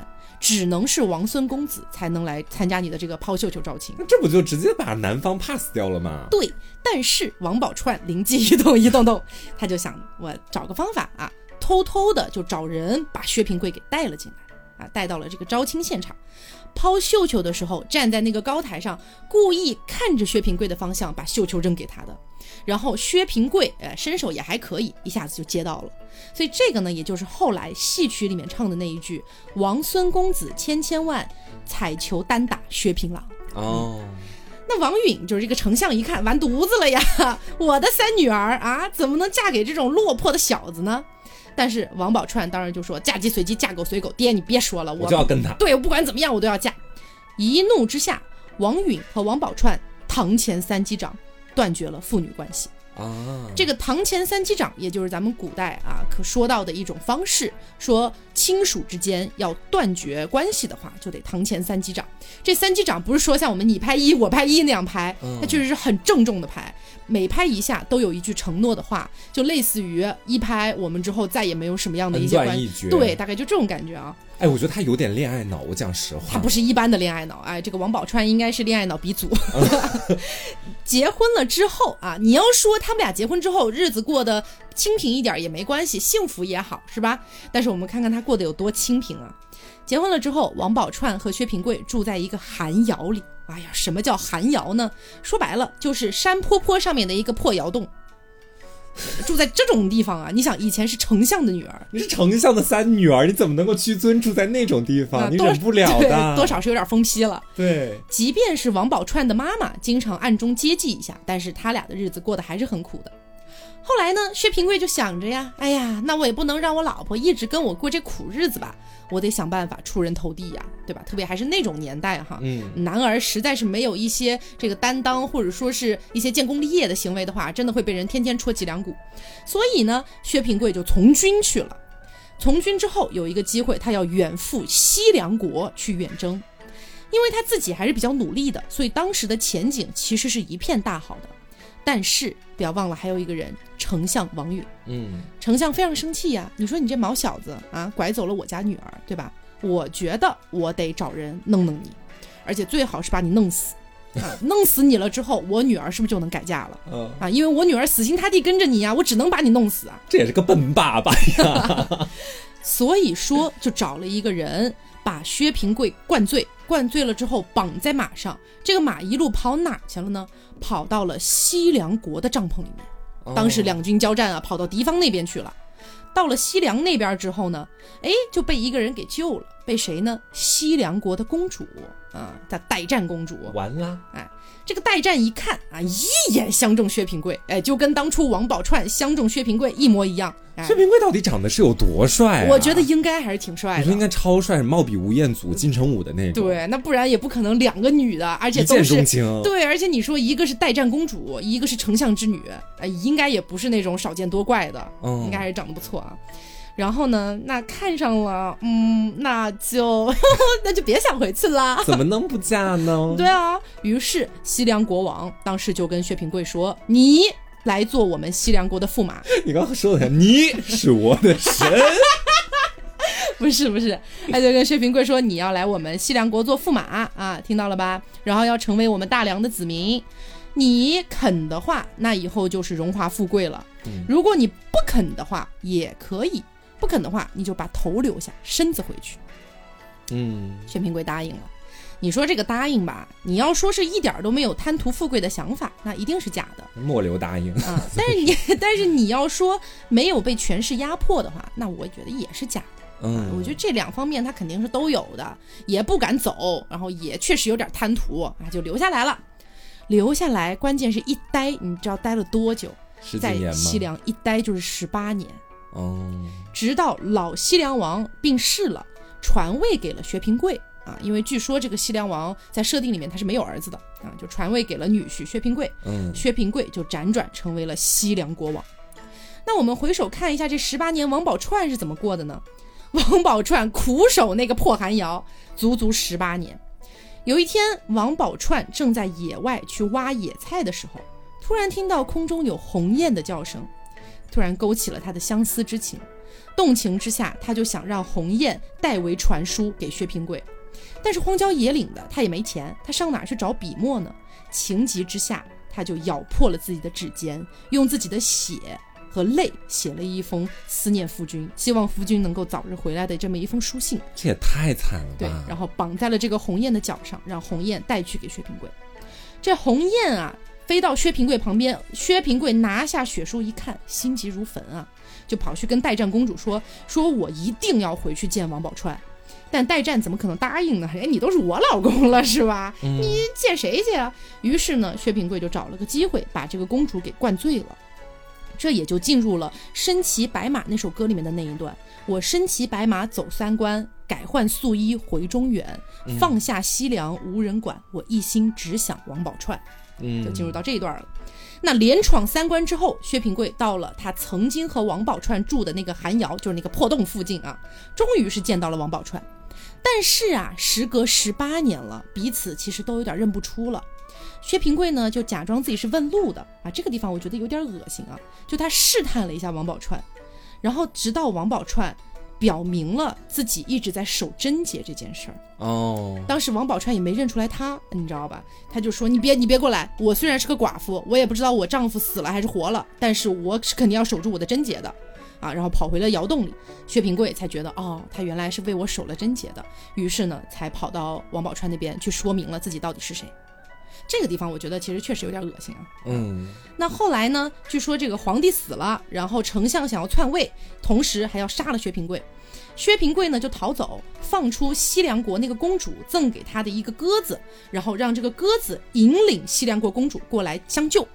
S1: 只能是王孙公子才能来参加你的这个抛绣球招亲，
S2: 那这不就直接把男方 pass 掉了吗？
S1: 对，但是王宝钏灵机一动，一动动，他就想，我找个方法啊，偷偷的就找人把薛平贵给带了进来，啊，带到了这个招亲现场。抛绣球的时候，站在那个高台上，故意看着薛平贵的方向，把绣球扔给他的。然后薛平贵，呃，身手也还可以，一下子就接到了。所以这个呢，也就是后来戏曲里面唱的那一句“王孙公子千千万，彩球单打薛平郎”。哦，那王允就是这个丞相，一看完犊子了呀！我的三女儿啊，怎么能嫁给这种落魄的小子呢？但是王宝钏当然就说：“嫁鸡随鸡，嫁狗随狗。”爹，你别说了，
S2: 我就要跟他。
S1: 对，我不管怎么样，我都要嫁。一怒之下，王允和王宝钏堂前三击掌，断绝了父女关系。啊，这个堂前三击掌，也就是咱们古代啊可说到的一种方式，说亲属之间要断绝关系的话，就得堂前三击掌。这三击掌不是说像我们你拍一我拍一那样拍，它确实是很郑重的拍。每拍一下都有一句承诺的话，就类似于一拍我们之后再也没有什么样的一些关系，对，大概就这种感觉啊。
S2: 哎，我觉得他有点恋爱脑，我讲实话，
S1: 他不是一般的恋爱脑。哎，这个王宝钏应该是恋爱脑鼻祖。结婚了之后啊，你要说他们俩结婚之后日子过得清贫一点也没关系，幸福也好，是吧？但是我们看看他过得有多清贫啊。结婚了之后，王宝钏和薛平贵住在一个寒窑里。哎呀，什么叫寒窑呢？说白了就是山坡坡上面的一个破窑洞。住在这种地方啊！你想，以前是丞相的女儿，
S2: 你是丞相的三女儿，你怎么能够屈尊住在那种地方？你忍不了的，
S1: 多少是有点疯批了。
S2: 对，
S1: 即便是王宝钏的妈妈经常暗中接济一下，但是他俩的日子过得还是很苦的。后来呢，薛平贵就想着呀，哎呀，那我也不能让我老婆一直跟我过这苦日子吧，我得想办法出人头地呀，对吧？特别还是那种年代哈，嗯，男儿实在是没有一些这个担当，或者说是一些建功立业的行为的话，真的会被人天天戳脊梁骨。所以呢，薛平贵就从军去了。从军之后有一个机会，他要远赴西凉国去远征，因为他自己还是比较努力的，所以当时的前景其实是一片大好的。但是不要忘了，还有一个人，丞相王允。嗯，丞相非常生气呀！你说你这毛小子啊，拐走了我家女儿，对吧？我觉得我得找人弄弄你，而且最好是把你弄死。啊，弄死你了之后，我女儿是不是就能改嫁了？嗯啊，因为我女儿死心塌地跟着你呀，我只能把你弄死啊！
S2: 这也是个笨爸爸呀！
S1: 所以说，就找了一个人把薛平贵灌醉。灌醉了之后，绑在马上，这个马一路跑哪去了呢？跑到了西凉国的帐篷里面。当时两军交战啊，跑到敌方那边去了。到了西凉那边之后呢，哎，就被一个人给救了。被谁呢？西凉国的公主啊，叫代战公主。
S2: 完了，
S1: 哎。这个代战一看啊，一眼相中薛平贵，哎，就跟当初王宝钏相中薛平贵一模一样。
S2: 薛平贵到底长得是有多帅？
S1: 我觉得应该还是挺帅的。
S2: 我觉得应该超帅，貌比吴彦祖、金城武的那
S1: 种。对，那不然也不可能两个女的，而且都是对，而且你说一个是代战公主，一个是丞相之女，哎，应该也不是那种少见多怪的，应该还是长得不错啊。然后呢？那看上了，嗯，那就 那就别想回去了。
S2: 怎么能不嫁呢？
S1: 对啊。于是西凉国王当时就跟薛平贵说：“你来做我们西凉国的驸马。”
S2: 你刚刚说的，你是我的神。
S1: 不是不是，他就跟薛平贵说：“你要来我们西凉国做驸马啊，听到了吧？然后要成为我们大梁的子民。你肯的话，那以后就是荣华富贵了。”如果你不肯的话，也可以；不肯的话，你就把头留下，身子回去。嗯，薛平贵答应了。你说这个答应吧，你要说是一点都没有贪图富贵的想法，那一定是假的。
S2: 末流答应
S1: 啊，但是你 但是你要说没有被权势压迫的话，那我觉得也是假的。嗯，我觉得这两方面他肯定是都有的，也不敢走，然后也确实有点贪图啊，就留下来了。留下来，关键是一待，你知道待了多久？在西凉一待就是十八年。哦，直到老西凉王病逝了，传位给了薛平贵。啊，因为据说这个西凉王在设定里面他是没有儿子的啊，就传位给了女婿薛平贵。嗯，薛平贵就辗转成为了西凉国王。那我们回首看一下这十八年，王宝钏是怎么过的呢？王宝钏苦守那个破寒窑，足足十八年。有一天，王宝钏正在野外去挖野菜的时候，突然听到空中有鸿雁的叫声，突然勾起了他的相思之情。动情之下，他就想让鸿雁代为传书给薛平贵。但是荒郊野岭的，他也没钱，他上哪去找笔墨呢？情急之下，他就咬破了自己的指尖，用自己的血和泪写了一封思念夫君，希望夫君能够早日回来的这么一封书信。
S2: 这也太惨了吧！
S1: 对，然后绑在了这个鸿雁的脚上，让鸿雁带去给薛平贵。这鸿雁啊，飞到薛平贵旁边，薛平贵拿下血书一看，心急如焚啊，就跑去跟代战公主说：“说我一定要回去见王宝钏。”但代战怎么可能答应呢？哎，你都是我老公了，是吧？你见谁去啊？于是呢，薛平贵就找了个机会，把这个公主给灌醉了。这也就进入了《身骑白马》那首歌里面的那一段：“我身骑白马走三关，改换素衣回中原，放下西凉无人管，我一心只想王宝钏。”嗯，就进入到这一段了。那连闯三关之后，薛平贵到了他曾经和王宝钏住的那个寒窑，就是那个破洞附近啊，终于是见到了王宝钏。但是啊，时隔十八年了，彼此其实都有点认不出了。薛平贵呢，就假装自己是问路的啊，这个地方我觉得有点恶心啊。就他试探了一下王宝钏，然后直到王宝钏。表明了自己一直在守贞洁这件事儿哦。当时王宝钏也没认出来他，你知道吧？他就说：“你别，你别过来！我虽然是个寡妇，我也不知道我丈夫死了还是活了，但是我是肯定要守住我的贞洁的啊！”然后跑回了窑洞里，薛平贵才觉得哦，他原来是为我守了贞洁的，于是呢，才跑到王宝钏那边去说明了自己到底是谁。这个地方我觉得其实确实有点恶心啊。嗯。那后来呢？据说这个皇帝死了，然后丞相想要篡位，同时还要杀了薛平贵。薛平贵呢就逃走，放出西凉国那个公主赠给他的一个鸽子，然后让这个鸽子引领西凉国公主过来相救。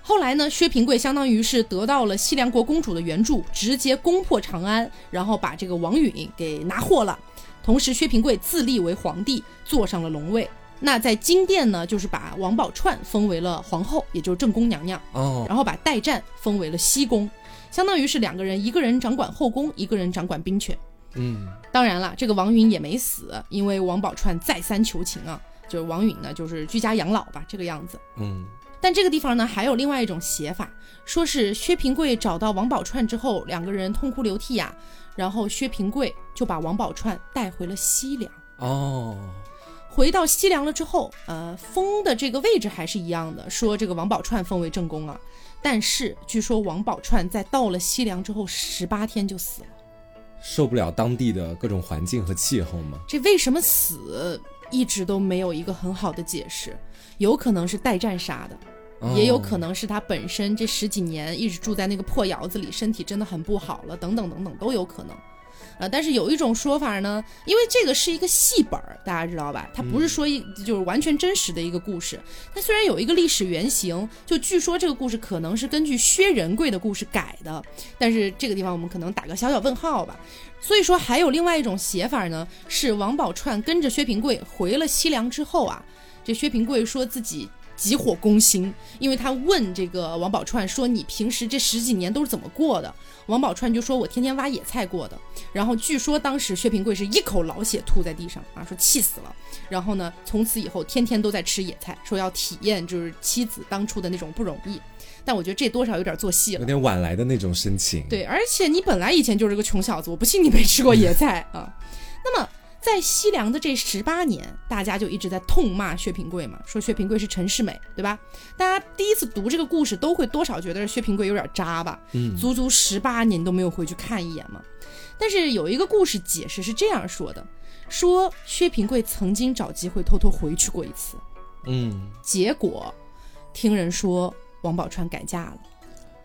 S1: 后来呢，薛平贵相当于是得到了西凉国公主的援助，直接攻破长安，然后把这个王允给拿获了。同时，薛平贵自立为皇帝，坐上了龙位。那在金殿呢，就是把王宝钏封为了皇后，也就是正宫娘娘哦，然后把代战封为了西宫，相当于是两个人，一个人掌管后宫，一个人掌管兵权。嗯，当然了，这个王允也没死，因为王宝钏再三求情啊，就是王允呢，就是居家养老吧，这个样子。嗯，但这个地方呢，还有另外一种写法，说是薛平贵找到王宝钏之后，两个人痛哭流涕呀，然后薛平贵就把王宝钏带回了西凉。哦，回到西凉了之后，呃，封的这个位置还是一样的，说这个王宝钏封为正宫啊，但是据说王宝钏在到了西凉之后十八天就死了。
S2: 受不了当地的各种环境和气候吗？
S1: 这为什么死一直都没有一个很好的解释？有可能是代战杀的，也有可能是他本身这十几年一直住在那个破窑子里，身体真的很不好了，等等等等都有可能。呃，但是有一种说法呢，因为这个是一个戏本儿，大家知道吧？它不是说一就是完全真实的一个故事。它虽然有一个历史原型，就据说这个故事可能是根据薛仁贵的故事改的，但是这个地方我们可能打个小小问号吧。所以说，还有另外一种写法呢，是王宝钏跟着薛平贵回了西凉之后啊，这薛平贵说自己。急火攻心，因为他问这个王宝钏说：“你平时这十几年都是怎么过的？”王宝钏就说：“我天天挖野菜过的。”然后据说当时薛平贵是一口老血吐在地上啊，说气死了。然后呢，从此以后天天都在吃野菜，说要体验就是妻子当初的那种不容易。但我觉得这多少有点做戏了，
S2: 有点晚来的那种深情。
S1: 对，而且你本来以前就是个穷小子，我不信你没吃过野菜啊。那么。在西凉的这十八年，大家就一直在痛骂薛平贵嘛，说薛平贵是陈世美，对吧？大家第一次读这个故事，都会多少觉得薛平贵有点渣吧？嗯，足足十八年都没有回去看一眼嘛。但是有一个故事解释是这样说的：说薛平贵曾经找机会偷偷回去过一次，嗯，结果听人说王宝钏改嫁了。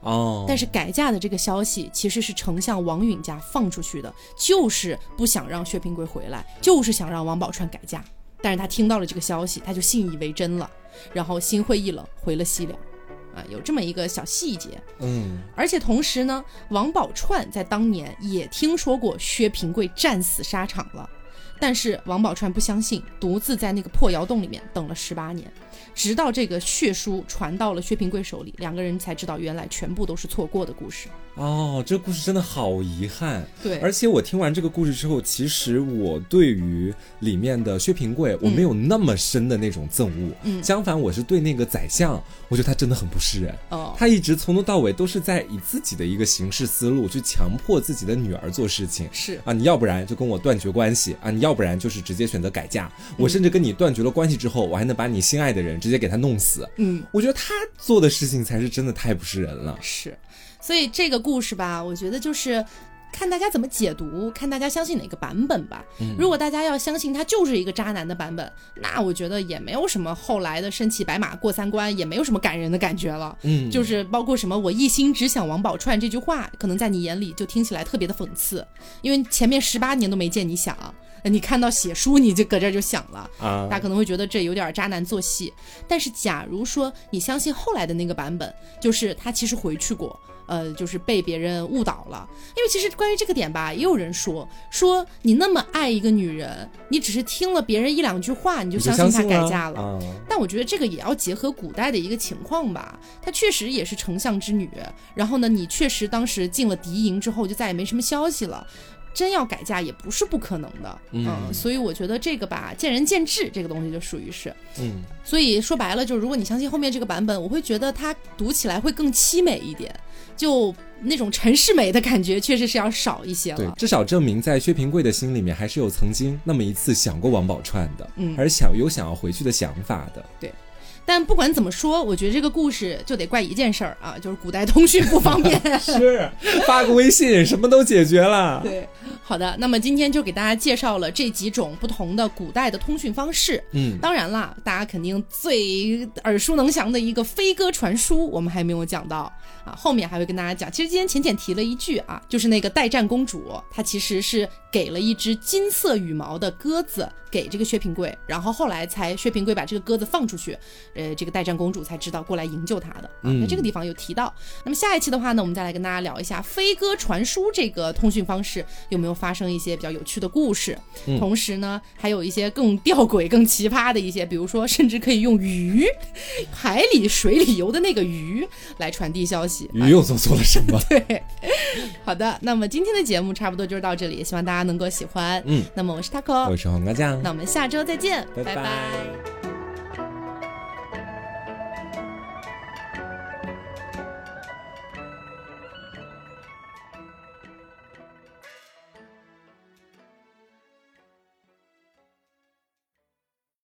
S1: 哦，但是改嫁的这个消息其实是丞相王允家放出去的，就是不想让薛平贵回来，就是想让王宝钏改嫁。但是他听到了这个消息，他就信以为真了，然后心灰意冷回了西凉。啊，有这么一个小细节。嗯，而且同时呢，王宝钏在当年也听说过薛平贵战死沙场了，但是王宝钏不相信，独自在那个破窑洞里面等了十八年。直到这个血书传到了薛平贵手里，两个人才知道原来全部都是错过的故事。
S2: 哦，这个故事真的好遗憾。
S1: 对，
S2: 而且我听完这个故事之后，其实我对于里面的薛平贵我没有那么深的那种憎恶。嗯，相反，我是对那个宰相，我觉得他真的很不是人。哦，他一直从头到尾都是在以自己的一个行事思路去强迫自己的女儿做事情。
S1: 是
S2: 啊，你要不然就跟我断绝关系啊，你要不然就是直接选择改嫁。我甚至跟你断绝了关系之后，我还能把你心爱的人。直接给他弄死，嗯，我觉得他做的事情才是真的太不是人了。
S1: 是，所以这个故事吧，我觉得就是看大家怎么解读，看大家相信哪个版本吧。如果大家要相信他就是一个渣男的版本，那我觉得也没有什么后来的身骑白马过三关，也没有什么感人的感觉了。嗯，就是包括什么我一心只想王宝钏这句话，可能在你眼里就听起来特别的讽刺，因为前面十八年都没见你想。你看到写书，你就搁这就想了啊，大家可能会觉得这有点渣男做戏。但是，假如说你相信后来的那个版本，就是他其实回去过，呃，就是被别人误导了。因为其实关于这个点吧，也有人说说你那么爱一个女人，你只是听了别人一两句话，你就相信她改嫁了。但我觉得这个也要结合古代的一个情况吧，她确实也是丞相之女，然后呢，你确实当时进了敌营之后，就再也没什么消息了。真要改嫁也不是不可能的，嗯，所以我觉得这个吧，见仁见智，这个东西就属于是，嗯，所以说白了，就是如果你相信后面这个版本，我会觉得它读起来会更凄美一点，就那种陈世美的感觉，确实是要少一些了。
S2: 对，至少证明在薛平贵的心里面，还是有曾经那么一次想过王宝钏的，嗯，而想有想要回去的想法的。
S1: 对。但不管怎么说，我觉得这个故事就得怪一件事儿啊，就是古代通讯不方便。
S2: 是，发个微信什么都解决了。
S1: 对，好的，那么今天就给大家介绍了这几种不同的古代的通讯方式。嗯，当然了，大家肯定最耳熟能详的一个飞鸽传书，我们还没有讲到啊，后面还会跟大家讲。其实今天浅浅提了一句啊，就是那个代战公主，她其实是给了一只金色羽毛的鸽子给这个薛平贵，然后后来才薛平贵把这个鸽子放出去。呃，这个代战公主才知道过来营救他的啊，那这个地方有提到。那么下一期的话呢，我们再来跟大家聊一下飞鸽传书这个通讯方式有没有发生一些比较有趣的故事。同时呢，还有一些更吊诡、更奇葩的一些，比如说甚至可以用鱼，海里、水里游的那个鱼来传递消息。
S2: 鱼又做错了什么？
S1: 对，好的，那么今天的节目差不多就是到这里，希望大家能够喜欢。嗯，那么我是 taco，
S2: 我是黄瓜酱，
S1: 那我们下周再见，拜拜。